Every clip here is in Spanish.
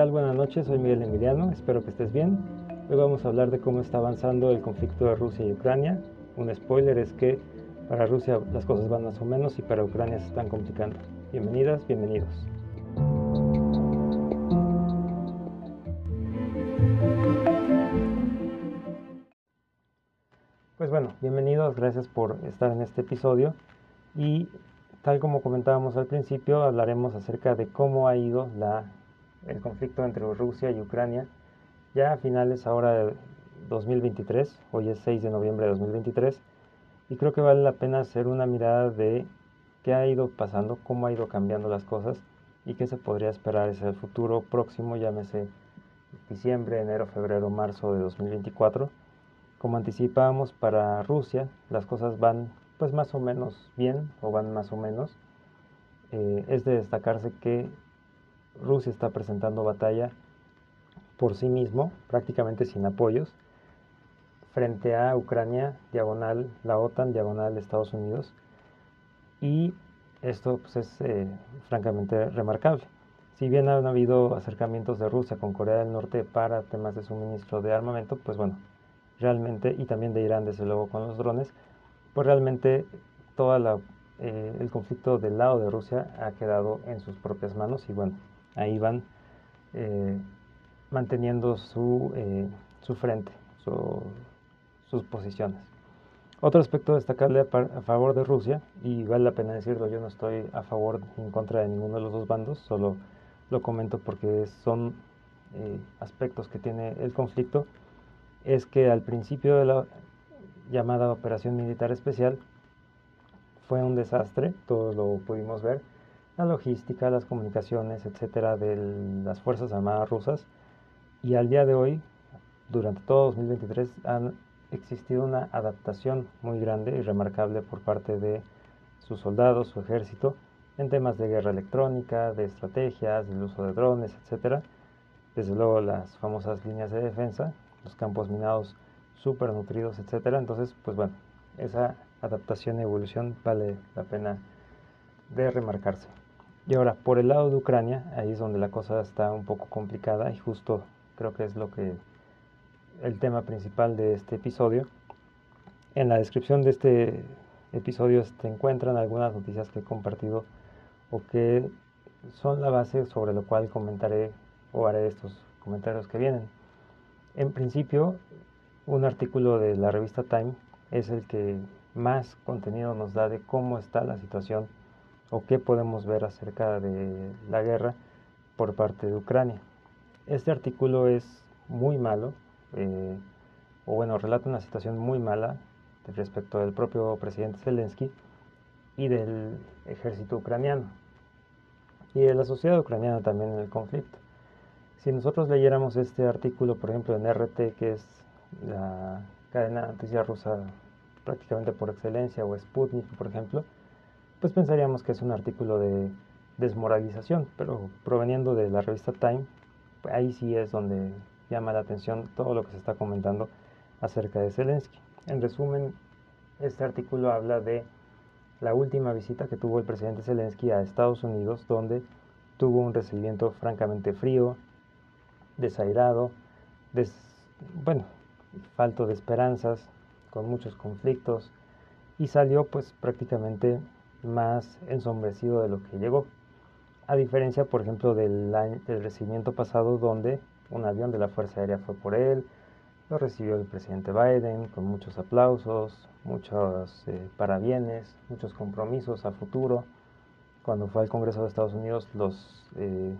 tal? Buenas noches, soy Miguel Emiliano, espero que estés bien. Hoy vamos a hablar de cómo está avanzando el conflicto de Rusia y Ucrania. Un spoiler es que para Rusia las cosas van más o menos y para Ucrania se están complicando. Bienvenidas, bienvenidos. Pues bueno, bienvenidos, gracias por estar en este episodio y tal como comentábamos al principio hablaremos acerca de cómo ha ido la el conflicto entre Rusia y Ucrania ya a finales ahora de 2023, hoy es 6 de noviembre de 2023, y creo que vale la pena hacer una mirada de qué ha ido pasando, cómo ha ido cambiando las cosas y qué se podría esperar hacia el futuro próximo, llámese diciembre, enero, febrero, marzo de 2024. Como anticipábamos para Rusia, las cosas van pues más o menos bien o van más o menos. Eh, es de destacarse que Rusia está presentando batalla por sí mismo, prácticamente sin apoyos, frente a Ucrania, diagonal la OTAN, diagonal Estados Unidos. Y esto pues, es eh, francamente remarcable. Si bien han habido acercamientos de Rusia con Corea del Norte para temas de suministro de armamento, pues bueno, realmente, y también de Irán desde luego con los drones, pues realmente todo eh, el conflicto del lado de Rusia ha quedado en sus propias manos y bueno, ahí van eh, manteniendo su, eh, su frente, sus posiciones. Otro aspecto destacable a favor de Rusia, y vale la pena decirlo, yo no estoy a favor ni en contra de ninguno de los dos bandos, solo lo comento porque son eh, aspectos que tiene el conflicto, es que al principio de la llamada operación militar especial fue un desastre, todos lo pudimos ver, la logística, las comunicaciones, etcétera, de las Fuerzas Armadas rusas. Y al día de hoy, durante todo 2023, han existido una adaptación muy grande y remarcable por parte de sus soldados, su ejército, en temas de guerra electrónica, de estrategias, del uso de drones, etcétera. Desde luego las famosas líneas de defensa, los campos minados súper nutridos, etcétera. Entonces, pues bueno, esa adaptación y evolución vale la pena de remarcarse. Y ahora, por el lado de Ucrania, ahí es donde la cosa está un poco complicada y justo creo que es lo que el tema principal de este episodio. En la descripción de este episodio se encuentran algunas noticias que he compartido o que son la base sobre lo cual comentaré o haré estos comentarios que vienen. En principio, un artículo de la revista Time es el que más contenido nos da de cómo está la situación o qué podemos ver acerca de la guerra por parte de Ucrania. Este artículo es muy malo, eh, o bueno, relata una situación muy mala respecto del propio presidente Zelensky y del ejército ucraniano y de la sociedad ucraniana también en el conflicto. Si nosotros leyéramos este artículo, por ejemplo, en RT, que es la cadena noticia rusa prácticamente por excelencia, o Sputnik, por ejemplo, pues pensaríamos que es un artículo de desmoralización, pero proveniendo de la revista Time, ahí sí es donde llama la atención todo lo que se está comentando acerca de Zelensky. En resumen, este artículo habla de la última visita que tuvo el presidente Zelensky a Estados Unidos, donde tuvo un recibimiento francamente frío, desairado, bueno, falto de esperanzas, con muchos conflictos, y salió pues prácticamente más ensombrecido de lo que llegó. A diferencia, por ejemplo, del, recibimiento pasado donde un avión de la Fuerza Aérea fue por él, lo recibió el presidente Biden con muchos aplausos, muchos eh, parabienes, muchos compromisos a futuro. Cuando fue al Congreso de Estados Unidos, los eh,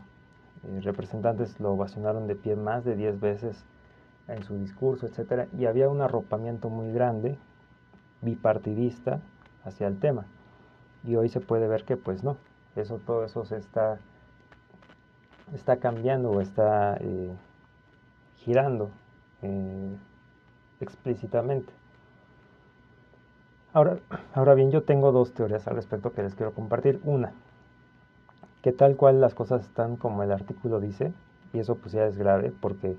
eh, representantes lo ovacionaron de pie más de 10 veces en su discurso, etc. Y había un arropamiento muy grande, bipartidista, hacia el tema y hoy se puede ver que pues no, eso todo eso se está, está cambiando o está eh, girando eh, explícitamente. Ahora, ahora bien, yo tengo dos teorías al respecto que les quiero compartir. Una, que tal cual las cosas están como el artículo dice, y eso pues ya es grave porque,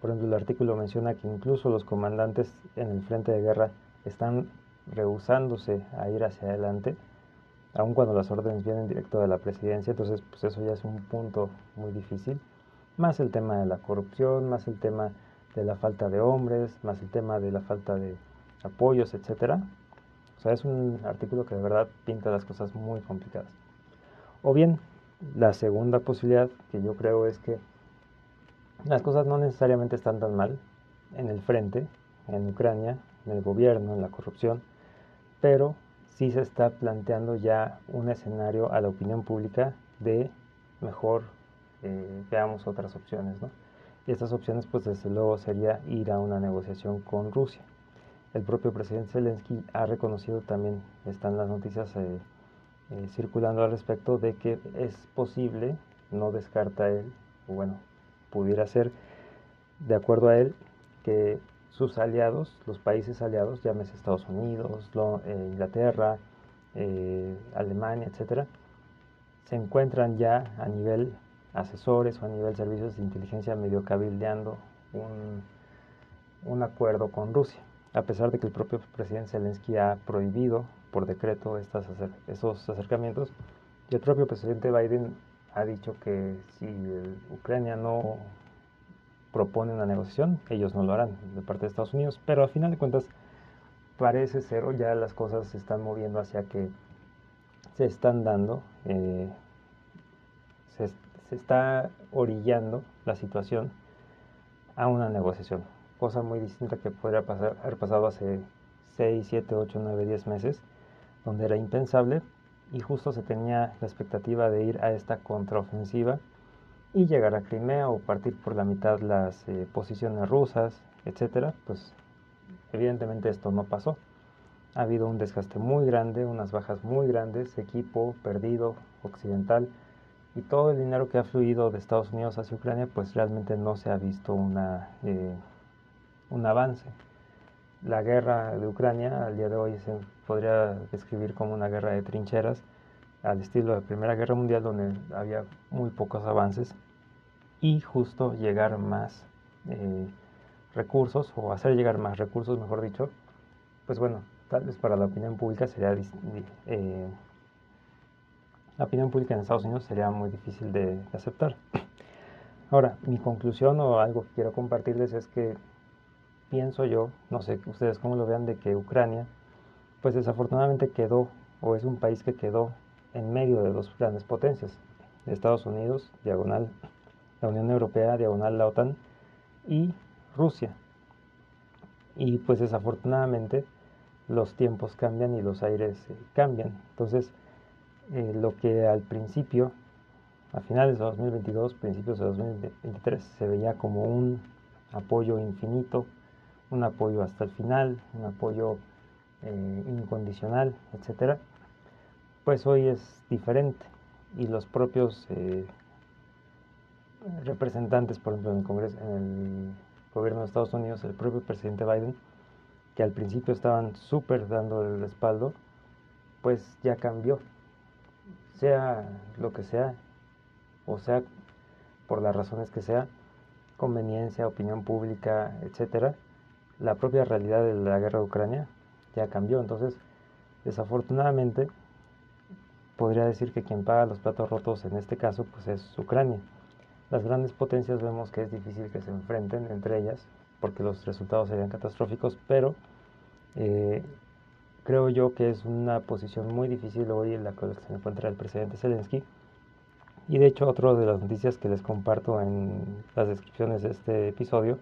por ejemplo, el artículo menciona que incluso los comandantes en el frente de guerra están rehusándose a ir hacia adelante aun cuando las órdenes vienen directo de la presidencia, entonces pues eso ya es un punto muy difícil. más el tema de la corrupción, más el tema de la falta de hombres, más el tema de la falta de apoyos, etcétera. O sea, es un artículo que de verdad pinta las cosas muy complicadas. O bien, la segunda posibilidad que yo creo es que las cosas no necesariamente están tan mal en el frente, en Ucrania, en el gobierno, en la corrupción, pero sí se está planteando ya un escenario a la opinión pública de mejor eh, veamos otras opciones. ¿no? Y estas opciones, pues desde luego, sería ir a una negociación con Rusia. El propio presidente Zelensky ha reconocido también, están las noticias eh, eh, circulando al respecto, de que es posible, no descarta él, o bueno, pudiera ser, de acuerdo a él, que sus aliados, los países aliados, llámese Estados Unidos, eh, Inglaterra, eh, Alemania, etcétera, se encuentran ya a nivel asesores o a nivel servicios de inteligencia medio cabildeando un, un acuerdo con Rusia, a pesar de que el propio presidente Zelensky ha prohibido por decreto estas, esos acercamientos y el propio presidente Biden ha dicho que si Ucrania no propone una negociación, ellos no lo harán de parte de Estados Unidos, pero al final de cuentas parece ser ya las cosas se están moviendo hacia que se están dando, eh, se, se, está orillando la situación a una negociación, cosa muy distinta que podría pasar, haber pasado hace 6, 7, 8, 9, 10 meses, donde era impensable, y justo se tenía la expectativa de ir a esta contraofensiva y llegar a Crimea o partir por la mitad las eh, posiciones rusas, etcétera, pues evidentemente esto no pasó. Ha habido un desgaste muy grande, unas bajas muy grandes, equipo perdido occidental y todo el dinero que ha fluido de Estados Unidos hacia Ucrania, pues realmente no se ha visto una, eh, un avance. La guerra de Ucrania al día de hoy se podría describir como una guerra de trincheras, al estilo de la Primera Guerra Mundial, donde había muy pocos avances, y justo llegar más eh, recursos, o hacer llegar más recursos, mejor dicho, pues bueno, tal vez para la opinión pública sería... Eh, la opinión pública en Estados Unidos sería muy difícil de aceptar. Ahora, mi conclusión o algo que quiero compartirles es que pienso yo, no sé ustedes cómo lo vean, de que Ucrania, pues desafortunadamente quedó, o es un país que quedó en medio de dos grandes potencias, Estados Unidos, diagonal la Unión Europea, diagonal la OTAN, y Rusia. Y pues desafortunadamente los tiempos cambian y los aires eh, cambian. Entonces, eh, lo que al principio, a finales de 2022, principios de 2023, se veía como un apoyo infinito, un apoyo hasta el final, un apoyo eh, incondicional, etcétera, pues hoy es diferente y los propios representantes, por ejemplo, en el Congreso, en el gobierno de Estados Unidos, el propio presidente Biden, que al principio estaban súper dando el respaldo, pues ya cambió, sea lo que sea, o sea por las razones que sea, conveniencia, opinión pública, etcétera, la propia realidad de la guerra de Ucrania ya cambió. Entonces, desafortunadamente, podría decir que quien paga los platos rotos en este caso pues es Ucrania. Las grandes potencias vemos que es difícil que se enfrenten entre ellas porque los resultados serían catastróficos, pero eh, creo yo que es una posición muy difícil hoy en la que se encuentra el presidente Zelensky. Y de hecho, otra de las noticias que les comparto en las descripciones de este episodio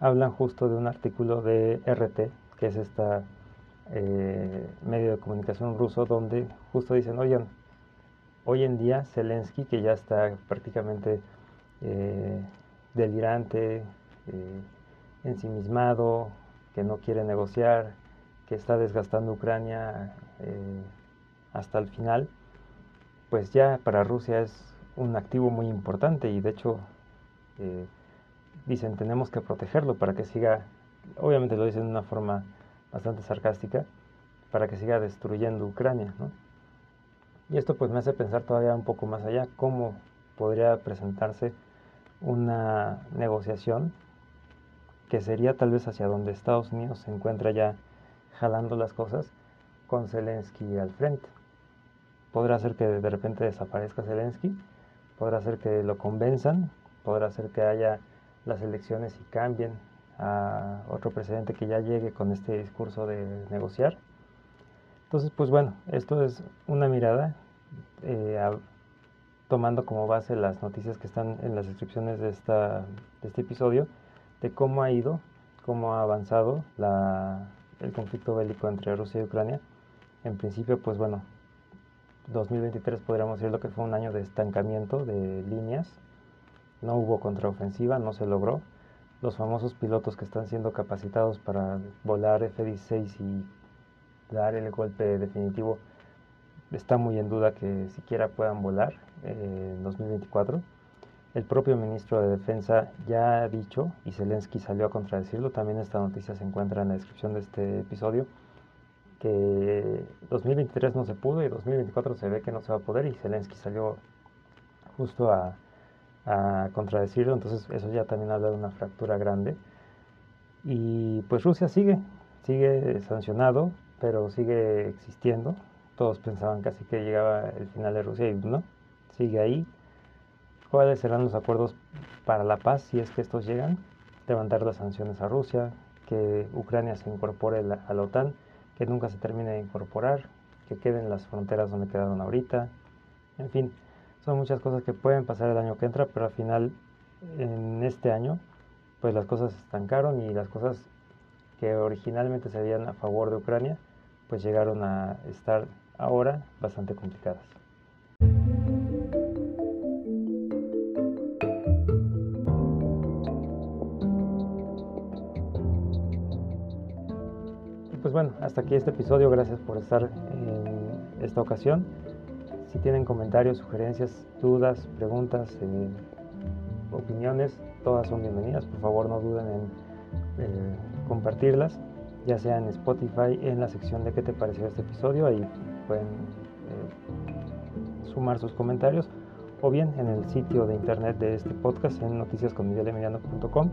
hablan justo de un artículo de RT, que es esta eh, medio de comunicación ruso, donde justo dicen, oigan, hoy en día Zelensky, que ya está prácticamente eh, delirante, eh, ensimismado, que no quiere negociar, que está desgastando Ucrania hasta el final, pues ya para Rusia es un activo muy importante y de hecho dicen tenemos que protegerlo para que siga, obviamente lo dicen de una forma bastante sarcástica, para que siga destruyendo Ucrania. ¿no? Y esto pues me hace pensar todavía un poco más allá, cómo podría presentarse una negociación que sería tal vez hacia donde Estados Unidos se encuentra ya jalando las cosas con Zelensky al frente. Podrá ser que de repente desaparezca Zelensky, podrá ser que lo convenzan podrá ser que haya las elecciones y cambien a otro presidente que ya llegue con este discurso de negociar. Entonces, pues bueno, esto es una mirada eh, tomando como base las noticias que están en las descripciones de, esta, de este episodio, de cómo ha ido, cómo ha avanzado la, el conflicto bélico entre Rusia y Ucrania. En principio, pues bueno, 2023 podríamos decir lo que fue un año de estancamiento de líneas. No hubo contraofensiva, no se logró. Los famosos pilotos que están siendo capacitados para volar F-16 y dar el golpe definitivo está muy en duda que siquiera puedan volar eh, en 2024. El propio ministro de Defensa ya ha dicho, y Zelensky salió a contradecirlo, también esta noticia se encuentra en la descripción de este episodio, que 2023 no se pudo y 2024 se ve que no se va a poder y Zelensky salió justo a, a contradecirlo, entonces eso ya también habla de una fractura grande. Y pues Rusia sigue, sigue sancionado, pero sigue existiendo. Todos pensaban casi que llegaba el final de Rusia y no, sigue ahí. ¿Cuáles serán los acuerdos para la paz si es que estos llegan? Levantar las sanciones a Rusia, que Ucrania se incorpore a la OTAN, que nunca se termine de incorporar, que queden las fronteras donde quedaron ahorita. En fin, son muchas cosas que pueden pasar el año que entra, pero al final, en este año, pues las cosas se estancaron y las cosas que originalmente se veían a favor de Ucrania, pues llegaron a estar ahora bastante complicadas. pues bueno, hasta aquí este episodio. Gracias por estar en esta ocasión. Si tienen comentarios, sugerencias, dudas, preguntas, eh, opiniones, todas son bienvenidas. Por favor, no duden en eh, compartirlas ya sea en Spotify, en la sección de qué te pareció este episodio, ahí pueden eh, sumar sus comentarios, o bien en el sitio de internet de este podcast en noticiasconmiguelemiliano.com,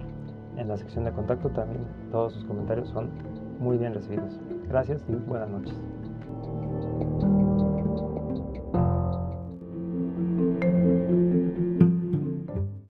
en la sección de contacto también todos sus comentarios son muy bien recibidos. Gracias y buenas noches.